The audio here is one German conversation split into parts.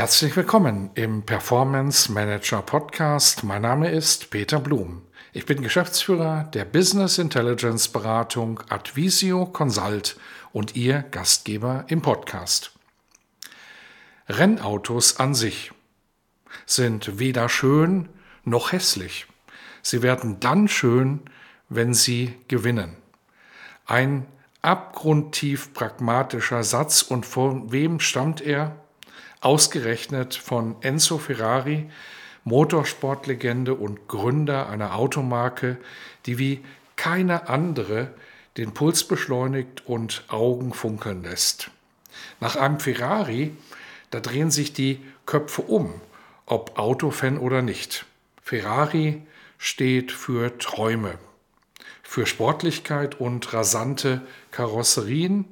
Herzlich willkommen im Performance Manager Podcast. Mein Name ist Peter Blum. Ich bin Geschäftsführer der Business Intelligence Beratung Advisio Consult und Ihr Gastgeber im Podcast. Rennautos an sich sind weder schön noch hässlich. Sie werden dann schön, wenn sie gewinnen. Ein abgrundtief pragmatischer Satz und von wem stammt er? Ausgerechnet von Enzo Ferrari, Motorsportlegende und Gründer einer Automarke, die wie keine andere den Puls beschleunigt und Augen funkeln lässt. Nach einem Ferrari, da drehen sich die Köpfe um, ob Autofan oder nicht. Ferrari steht für Träume, für Sportlichkeit und rasante Karosserien.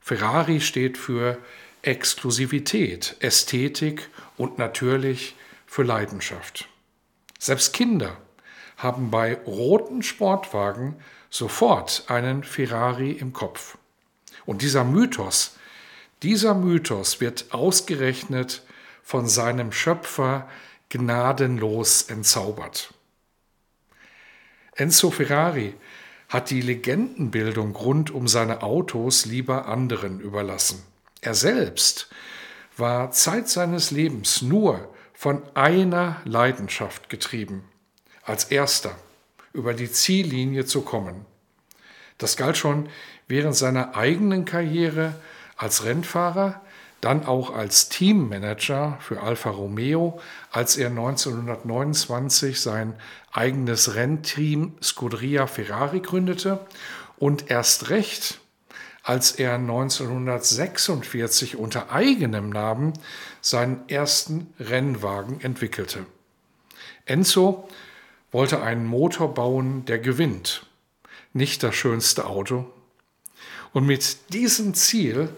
Ferrari steht für Exklusivität, Ästhetik und natürlich für Leidenschaft. Selbst Kinder haben bei roten Sportwagen sofort einen Ferrari im Kopf. Und dieser Mythos, dieser Mythos wird ausgerechnet von seinem Schöpfer gnadenlos entzaubert. Enzo Ferrari hat die Legendenbildung rund um seine Autos lieber anderen überlassen. Er selbst war Zeit seines Lebens nur von einer Leidenschaft getrieben, als erster über die Ziellinie zu kommen. Das galt schon während seiner eigenen Karriere als Rennfahrer, dann auch als Teammanager für Alfa Romeo, als er 1929 sein eigenes Rennteam Scuderia Ferrari gründete und erst recht als er 1946 unter eigenem Namen seinen ersten Rennwagen entwickelte. Enzo wollte einen Motor bauen, der gewinnt, nicht das schönste Auto. Und mit diesem Ziel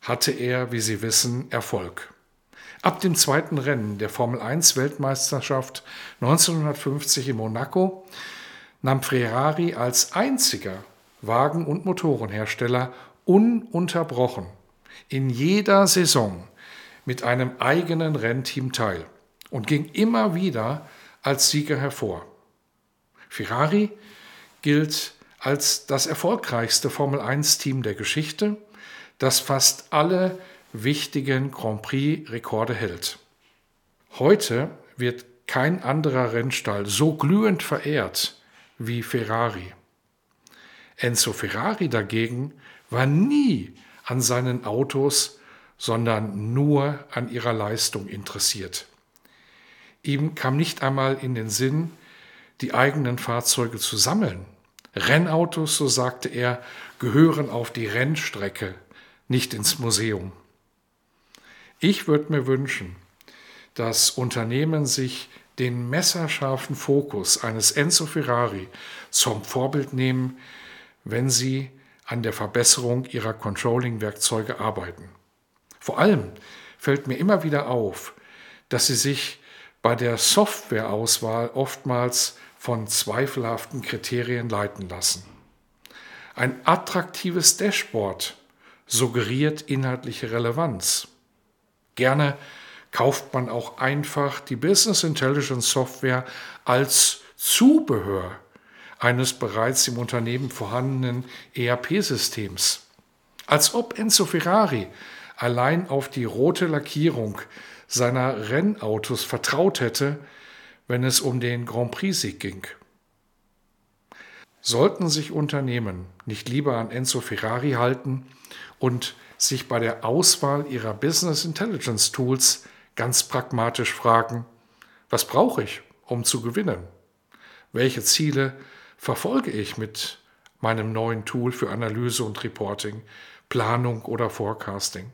hatte er, wie Sie wissen, Erfolg. Ab dem zweiten Rennen der Formel 1 Weltmeisterschaft 1950 in Monaco nahm Ferrari als einziger Wagen- und Motorenhersteller ununterbrochen in jeder Saison mit einem eigenen Rennteam teil und ging immer wieder als Sieger hervor. Ferrari gilt als das erfolgreichste Formel-1-Team der Geschichte, das fast alle wichtigen Grand Prix-Rekorde hält. Heute wird kein anderer Rennstall so glühend verehrt wie Ferrari. Enzo Ferrari dagegen war nie an seinen Autos, sondern nur an ihrer Leistung interessiert. Ihm kam nicht einmal in den Sinn, die eigenen Fahrzeuge zu sammeln. Rennautos, so sagte er, gehören auf die Rennstrecke, nicht ins Museum. Ich würde mir wünschen, dass Unternehmen sich den messerscharfen Fokus eines Enzo Ferrari zum Vorbild nehmen, wenn sie an der Verbesserung ihrer Controlling-Werkzeuge arbeiten. Vor allem fällt mir immer wieder auf, dass sie sich bei der Softwareauswahl oftmals von zweifelhaften Kriterien leiten lassen. Ein attraktives Dashboard suggeriert inhaltliche Relevanz. Gerne kauft man auch einfach die Business Intelligence Software als Zubehör eines bereits im Unternehmen vorhandenen ERP-Systems. Als ob Enzo Ferrari allein auf die rote Lackierung seiner Rennautos vertraut hätte, wenn es um den Grand Prix-Sieg ging. Sollten sich Unternehmen nicht lieber an Enzo Ferrari halten und sich bei der Auswahl ihrer Business Intelligence Tools ganz pragmatisch fragen, was brauche ich, um zu gewinnen? Welche Ziele verfolge ich mit meinem neuen Tool für Analyse und Reporting, Planung oder Forecasting?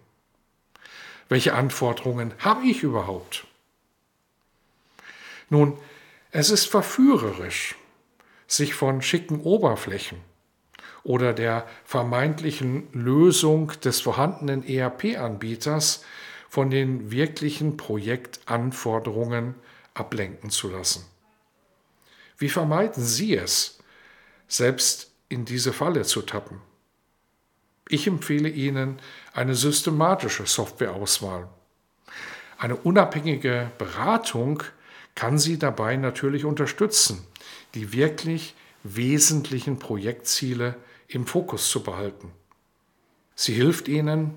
Welche Anforderungen habe ich überhaupt? Nun, es ist verführerisch, sich von schicken Oberflächen oder der vermeintlichen Lösung des vorhandenen ERP-Anbieters von den wirklichen Projektanforderungen ablenken zu lassen. Wie vermeiden Sie es, selbst in diese Falle zu tappen? Ich empfehle Ihnen eine systematische Softwareauswahl. Eine unabhängige Beratung kann Sie dabei natürlich unterstützen, die wirklich wesentlichen Projektziele im Fokus zu behalten. Sie hilft Ihnen,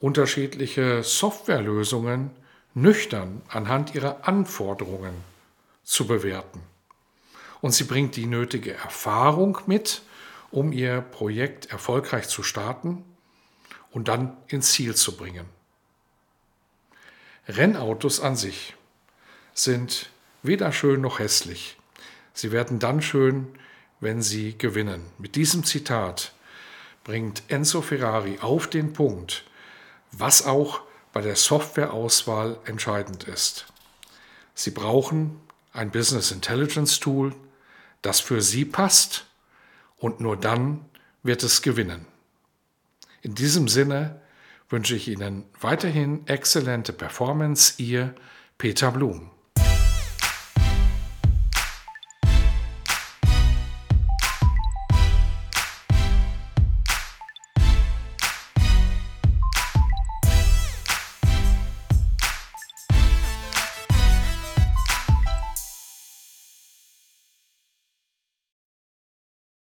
unterschiedliche Softwarelösungen nüchtern anhand ihrer Anforderungen zu bewerten. Und sie bringt die nötige Erfahrung mit, um Ihr Projekt erfolgreich zu starten und dann ins Ziel zu bringen. Rennautos an sich sind weder schön noch hässlich. Sie werden dann schön, wenn sie gewinnen. Mit diesem Zitat bringt Enzo Ferrari auf den Punkt, was auch bei der Softwareauswahl entscheidend ist. Sie brauchen ein Business Intelligence Tool, das für Sie passt und nur dann wird es gewinnen. In diesem Sinne wünsche ich Ihnen weiterhin exzellente Performance, Ihr Peter Blum.